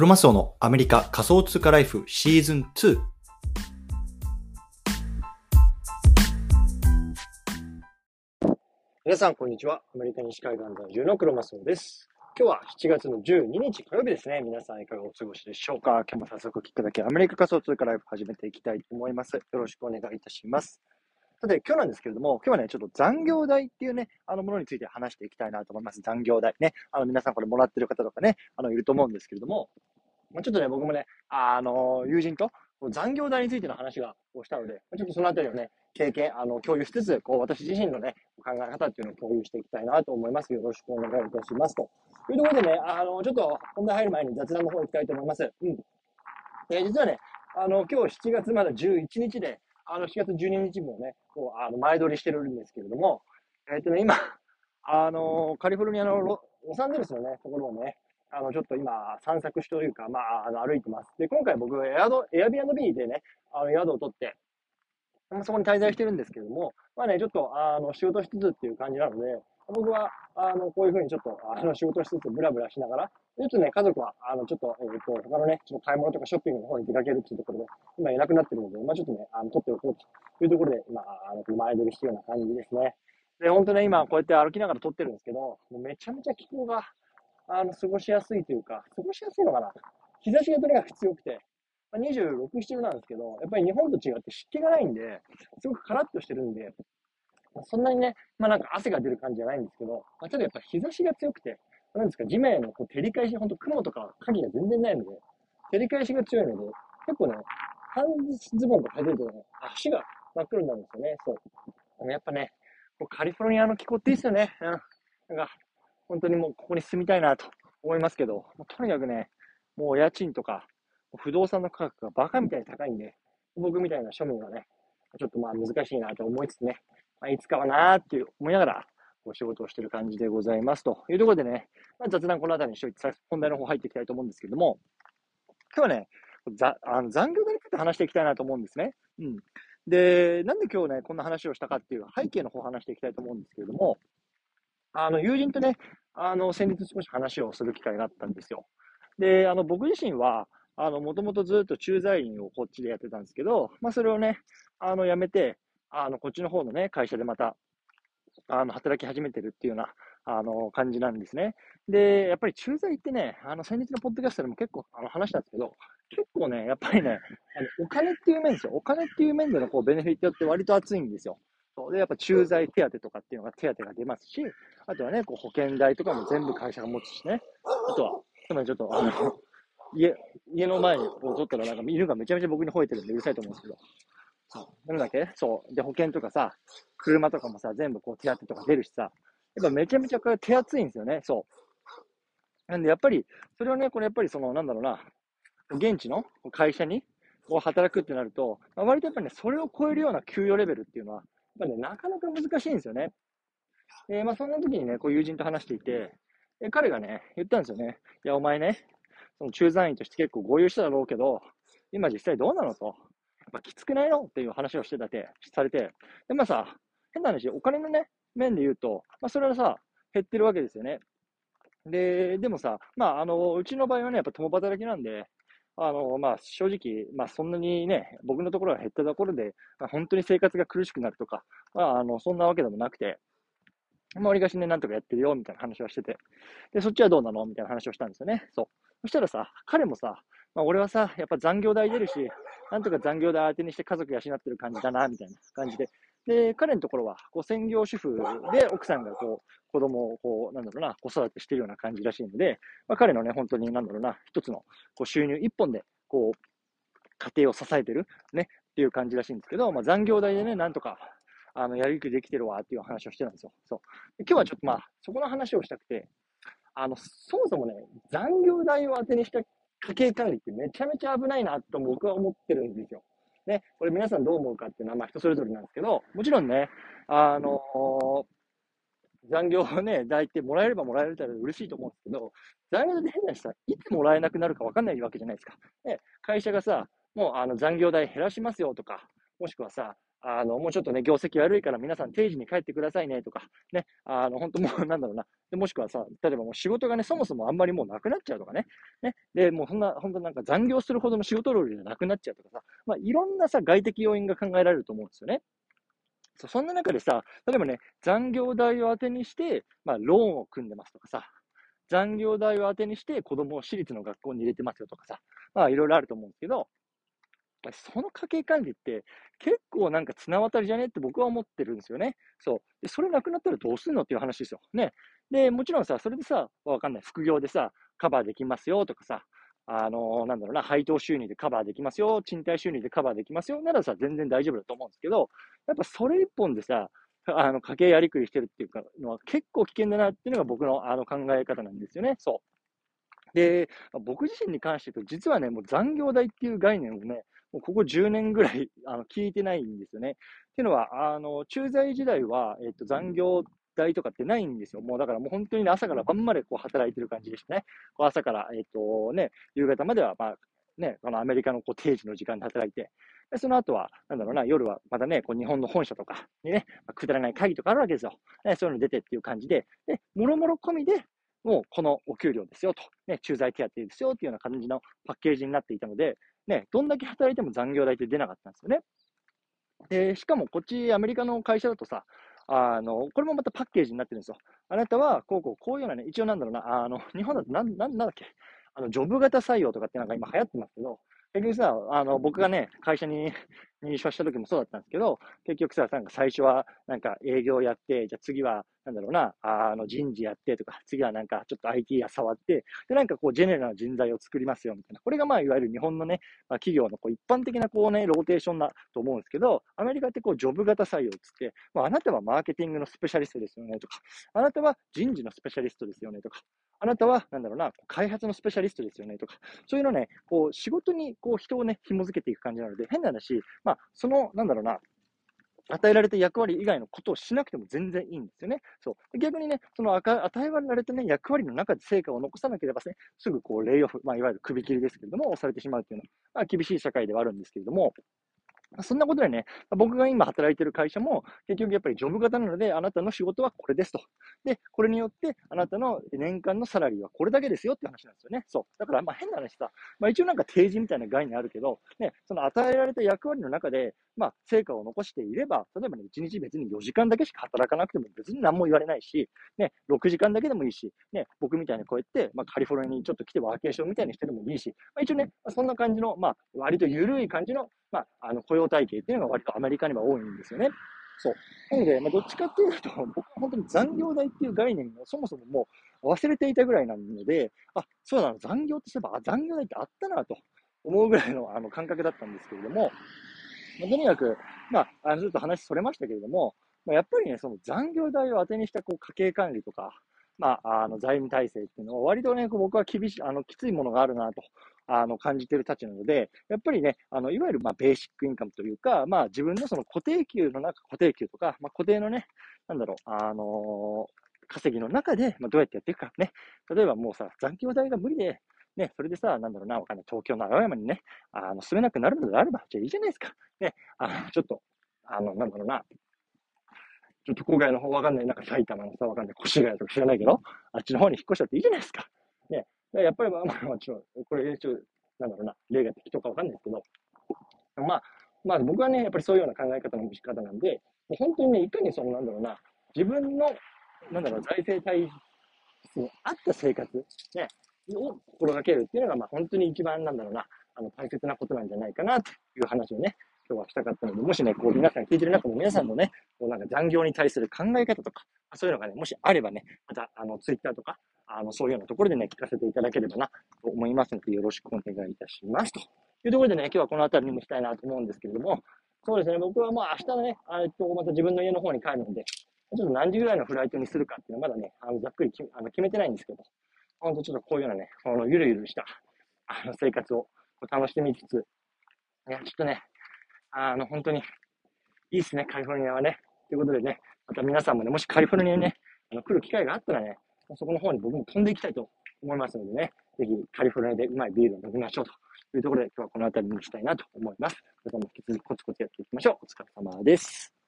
クロマスオのアメリカ仮想通貨ライフシーズン2。皆さん、こんにちは。アメリカ西海岸在住のクロマスオです。今日は7月の12日火曜日ですね。皆さんいかがお過ごしでしょうか？今日も早速聞きいただき、アメリカ仮想通貨ライフ始めていきたいと思います。よろしくお願いいたします。さて、今日なんですけれども、今日はね、ちょっと残業代っていうね、あのものについて話していきたいなと思います。残業代ね。あの皆さんこれもらってる方とかね、あのいると思うんですけれども、まあ、ちょっとね、僕もね、あの、友人と残業代についての話がをしたので、ちょっとそのあたりをね、経験、あの、共有しつつ、こう、私自身のね、考え方っていうのを共有していきたいなと思います。よろしくお願いいたします。というところでね、あの、ちょっと本題入る前に雑談の方行きたいと思います。うん。え実はね、あの、今日7月まだ11日で、あの、7月12日分をね、こう、あの、前撮りしてるんですけれども、えっ、とね、今、あの、カリフォルニアのロロサンゼルスのね、ところをね、あの、ちょっと今、散策しというか、まあ、あの、歩いてます。で、今回僕、エアド、エアビアンドビーでね、あの、宿を取って、そこに滞在してるんですけども、まあね、ちょっと、あの、仕事しつつっていう感じなので、僕は、あの、こういうふうにちょっと、あの、仕事しつつ、ブラブラしながら、ちょっとね、家族は、あの、ちょっと、えっ、と、他のね、ちょっと買い物とかショッピングの方に出かけるっていうところで、今いなくなってるので、まあちょっとね、あの、取っておこうというところで、今、あの、前撮りしてるような感じですね。で、本当ね、今、こうやって歩きながら撮ってるんですけど、めちゃめちゃ気候が、あの、過ごしやすいというか、過ごしやすいのかな。日差しがとにかく強くて、まあ、26、7度なんですけど、やっぱり日本と違って湿気がないんで、すごくカラッとしてるんで、まあそんなにね、まあなんか汗が出る感じじゃないんですけど、まあ、ちょっとやっぱ日差しが強くて、なんですか、地面のこう照り返し、ほんと雲とか影が全然ないので、照り返しが強いので、結構ね、半ズボンとか履いてるとね、足が真っ黒になるんですよね。そう。やっぱね、カリフォルニアの気候っていいですよね。うん。なんか、本当にもうここに住みたいなと思いますけど、とにかくね、もう家賃とか、不動産の価格がバカみたいに高いんで、僕みたいな庶民はね、ちょっとまあ難しいなと思いつつね、まあ、いつかはなーっていう思いながら、お仕事をしてる感じでございますというところでね、まあ、雑談この辺りにしておいて、本題の方入っていきたいと思うんですけども、今日はね、ざあの残業代について話していきたいなと思うんですね。うん。で、なんで今日ね、こんな話をしたかっていう背景の方を話していきたいと思うんですけれども、あの、友人とね、あの、先日少し話をする機会があったんですよ。で、あの、僕自身は、あの、もともとずっと駐在員をこっちでやってたんですけど、まあ、それをね、あの、辞めて、あの、こっちの方のね、会社でまた、あの、働き始めてるっていうような、あの、感じなんですね。で、やっぱり駐在ってね、あの、先日のポッドキャストでも結構、あの、話したんですけど、結構ね、やっぱりね、あのお金っていう面ですよ。お金っていう面でのこう、ベネフィットって割と厚いんですよ。そうで、やっぱ駐在手当とかっていうのが手当が出ますし、あとはね、こう保険代とかも全部会社が持つしね。あとは、つまりちょっと、あの、家、家の前にこう撮ったらなんか犬がめちゃめちゃ僕に吠えてるんでうるさいと思うんですけど。そう。なんだっけ？そう。で、保険とかさ、車とかもさ、全部こう手当とか出るしさ、やっぱめちゃめちゃこれ手厚いんですよね。そう。なんでやっぱり、それをね、これやっぱりその、なんだろうな、現地の会社にこう働くってなると、まあ割とやっぱりね、それを超えるような給与レベルっていうのは、やっぱね、なかなか難しいんですよね。で、まあそんな時にね、こう友人と話していて、で彼がね、言ったんですよね。いや、お前ね、その駐在員として結構合流しただろうけど、今実際どうなのと。まあ、きつくないの？っていう話をしてたて、されて。で、まあさ、変な話、お金のね、面で言うと、まあそれはさ、減ってるわけですよね。で、でもさ、まああの、うちの場合はね、やっぱ共働きなんで、あの、まあ正直、まあそんなにね、僕のところが減ったところで、まあ、本当に生活が苦しくなるとか、まああの、そんなわけでもなくて、まあ、りかしね、なんとかやってるよ、みたいな話をしてて。で、そっちはどうなの？みたいな話をしたんですよね。そう。そしたらさ、彼もさ、まあ、俺はさ、やっぱ残業代出るし、なんとか残業代当てにして家族養ってる感じだな、みたいな感じで。で、彼のところは、こう、専業主婦で奥さんがこう、子供をこう、なんだろうな、子育てしてるような感じらしいので、まあ、彼のね、本当になんだろうな、一つのこう収入一本で、こう、家庭を支えてる、ね、っていう感じらしいんですけど、まあ、残業代でね、なんとか、あの、やりくりできてるわっていう話をしてたんですよ。そう。今日はちょっとまあ、そこの話をしたくて、あの、そもそもね、残業代を当てにした家計管理ってめちゃめちゃ危ないなと僕は思ってるんですよ。ね、これ皆さんどう思うかっていうのはまあ人それぞれなんですけど、もちろんね、あの残業をね、抱いてもらえればもらえるたら嬉しいと思うんですけど、残業で変な人はいつもらえなくなるか分かんないわけじゃないですか。ね、会社がさ、もうあの残業代減らしますよとか、もしくはさ、あの、もうちょっとね、業績悪いから皆さん定時に帰ってくださいねとか、ね、あの、本当もうなんだろうな。で、もしくはさ、例えばもう仕事がね、そもそもあんまりもうなくなっちゃうとかね。ね。で、もうそんな、本当なんか残業するほどの仕事量じゃなくなっちゃうとかさ、まあ、いろんなさ、外的要因が考えられると思うんですよね。そそんな中でさ、例えばね、残業代を当てにして、まあ、ローンを組んでますとかさ、残業代を当てにして子供を私立の学校に入れてますよとかさ、まあいろいろあると思うんですけど、その家計管理って結構なんか綱渡りじゃねって僕は思ってるんですよね。そう。で、それなくなったらどうするのっていう話ですよ。ね。で、もちろんさ、それでさ、わかんない。副業でさ、カバーできますよとかさ、あのー、なんだろうな、配当収入でカバーできますよ、賃貸収入でカバーできますよ、ならさ、全然大丈夫だと思うんですけど、やっぱそれ一本でさ、あの、家計やりくりしてるっていうか、のは結構危険だなっていうのが僕のあの考え方なんですよね。そう。で、僕自身に関して言うと、実はね、もう残業代っていう概念をね、もうここ10年ぐらい あの聞いてないんですよね。っていうのは、あの、駐在時代は、えっと、残業代とかってないんですよ。もうだからもう本当に、ね、朝から晩までこう働いてる感じでしたね。こう朝から、えっとね、夕方までは、まあ、ね、このアメリカのこう定時の時間で働いて、でその後は、なんだろうな、夜はまたね、こう日本の本社とかにね、まあ、くだらない会議とかあるわけですよ。ね、そういうの出てっていう感じで、で、もろもろ込みで、もうこのお給料ですよと、ね、駐在手当ですよっていうような感じのパッケージになっていたので、ね、どんだけ働いても残業代って出なかったんですよね。で、しかもこっちアメリカの会社だとさ、あの、これもまたパッケージになってるんですよ。あなたは、こうこう、こういうようなね、一応なんだろうな、あの、日本だとなん、なん、なんだっけ、あの、ジョブ型採用とかってなんか今流行ってますけど、結局さ、あの、僕がね、会社に 入社した時もそうだったんですけど、結局さ、なんか最初はなんか営業やって、じゃあ次は、なんだろうな、あの人事やってとか、次はなんかちょっと IT や触って、で、なんかこうジェネラルな人材を作りますよみたいな。これがまあいわゆる日本のね、まあ、企業のこう一般的なこうね、ローテーションだと思うんですけど、アメリカってこうジョブ型採用つって、まあ、あなたはマーケティングのスペシャリストですよねとか、あなたは人事のスペシャリストですよねとか、あなたは、なんだろうな、開発のスペシャリストですよねとか、そういうのね、こう仕事にこう人をね、紐づけていく感じなので、変な話、まあ、その、なんだろうな、与えられた役割以外のことをしなくても全然いいんですよね。そう。逆にね、その与えられたね、役割の中で成果を残さなければね、すぐこう、レイオフ、まあ、いわゆる首切りですけれども、押されてしまうっていうのは、まあ、厳しい社会ではあるんですけれども、そんなことでね、僕が今働いてる会社も、結局やっぱりジョブ型なので、あなたの仕事はこれですと。で、これによって、あなたの年間のサラリーはこれだけですよって話なんですよね。そう。だから、まあ変な話さ、まあ一応なんか定時みたいな概念あるけど、ね、その与えられた役割の中で、まあ成果を残していれば、例えばね、1日別に4時間だけしか働かなくても別に何も言われないし、ね、6時間だけでもいいし、ね、僕みたいにこうやって、まあカリフォルニアにちょっと来てワーケーションみたいにしてでもいいし、まあ一応ね、そんな感じの、まあ割と緩い感じの、まあ、あの雇用体系っていうのが割とアメリカには多いんですよね。そう。なので、まあ、どっちかっていうと、僕は本当に残業代っていう概念をそもそももう忘れていたぐらいなので、あ、そうなの、残業ってそういえば、あ、残業代ってあったなと思うぐらいの あの感覚だったんですけれども、まあ、とにかく、まあ、あのちょっと話それましたけれども、まあ、やっぱりね、その残業代を当てにしたこう家計管理とか、まあ、あの財務体制っていうのは割とね、僕は厳しい、あの、きついものがあるなとあの、感じてるたちなので、やっぱりね、あの、いわゆる、まあ、ベーシックインカムというか、まあ、自分のその固定給の中、固定給とか、まあ、固定のね、なんだろう、あの、稼ぎの中で、まあ、どうやってやっていくかね。例えばもうさ、残業代が無理で、ね、それでさ、なんだろうな、わかんない、東京の青山にね、あの、住めなくなるのであれば、じゃあいいじゃないですか。ね、あの、ちょっと、あの、なんだろうな、ちょっと郊外の方わかんない、なんか埼玉のさ、わかんない、越谷とか知らないけど、あっちの方に引っ越しちゃっていいじゃないですか。ね、やっぱりまあまあ、もちょこれ、ちょなんだろうな、例が適当かわかんないですけど、まあ、まあ僕はね、やっぱりそういうような考え方の仕方なんで、もう本当にね、いかにその、なんだろうな、自分の、なんだろう、財政体質に合った生活、ね、を心がけるっていうのが、まあ本当に一番なんだろうな、あの、大切なことなんじゃないかな、という話をね、今日はしたかったので、もしね、こう皆さん聞いてる中の皆さんのね、こうなんか残業に対する考え方とか、そういうのがね、もしあればね、また、あの、ツイッターとか、あの、そういうようなところでね、聞かせていただければな、と思いますので、よろしくお願いいたします。というところでね、今日はこの辺りにもしたいなと思うんですけれども、そうですね、僕はもう明日のね、えっと、また自分の家の方に帰るので、ちょっと何時ぐらいのフライトにするかっていうのはまだね、あの、ざっくりあの決めてないんですけど、ほんとちょっとこういうようなね、このゆるゆるした、あの、生活を楽しみつつ、いや、ちょっとね、あの、本当に、いいっすね、カリフォルニアはね。ということでね、また皆さんもね、もしカリフォルニアにね、あの来る機会があったらね、そこの方に僕も飛んでいきたいと思いますのでね、ぜひカリフォルニアでうまいビールを飲みましょうというところで今日はこの辺りにしたいなと思います。皆さんも引き続きコツコツやっていきましょう。お疲れ様です。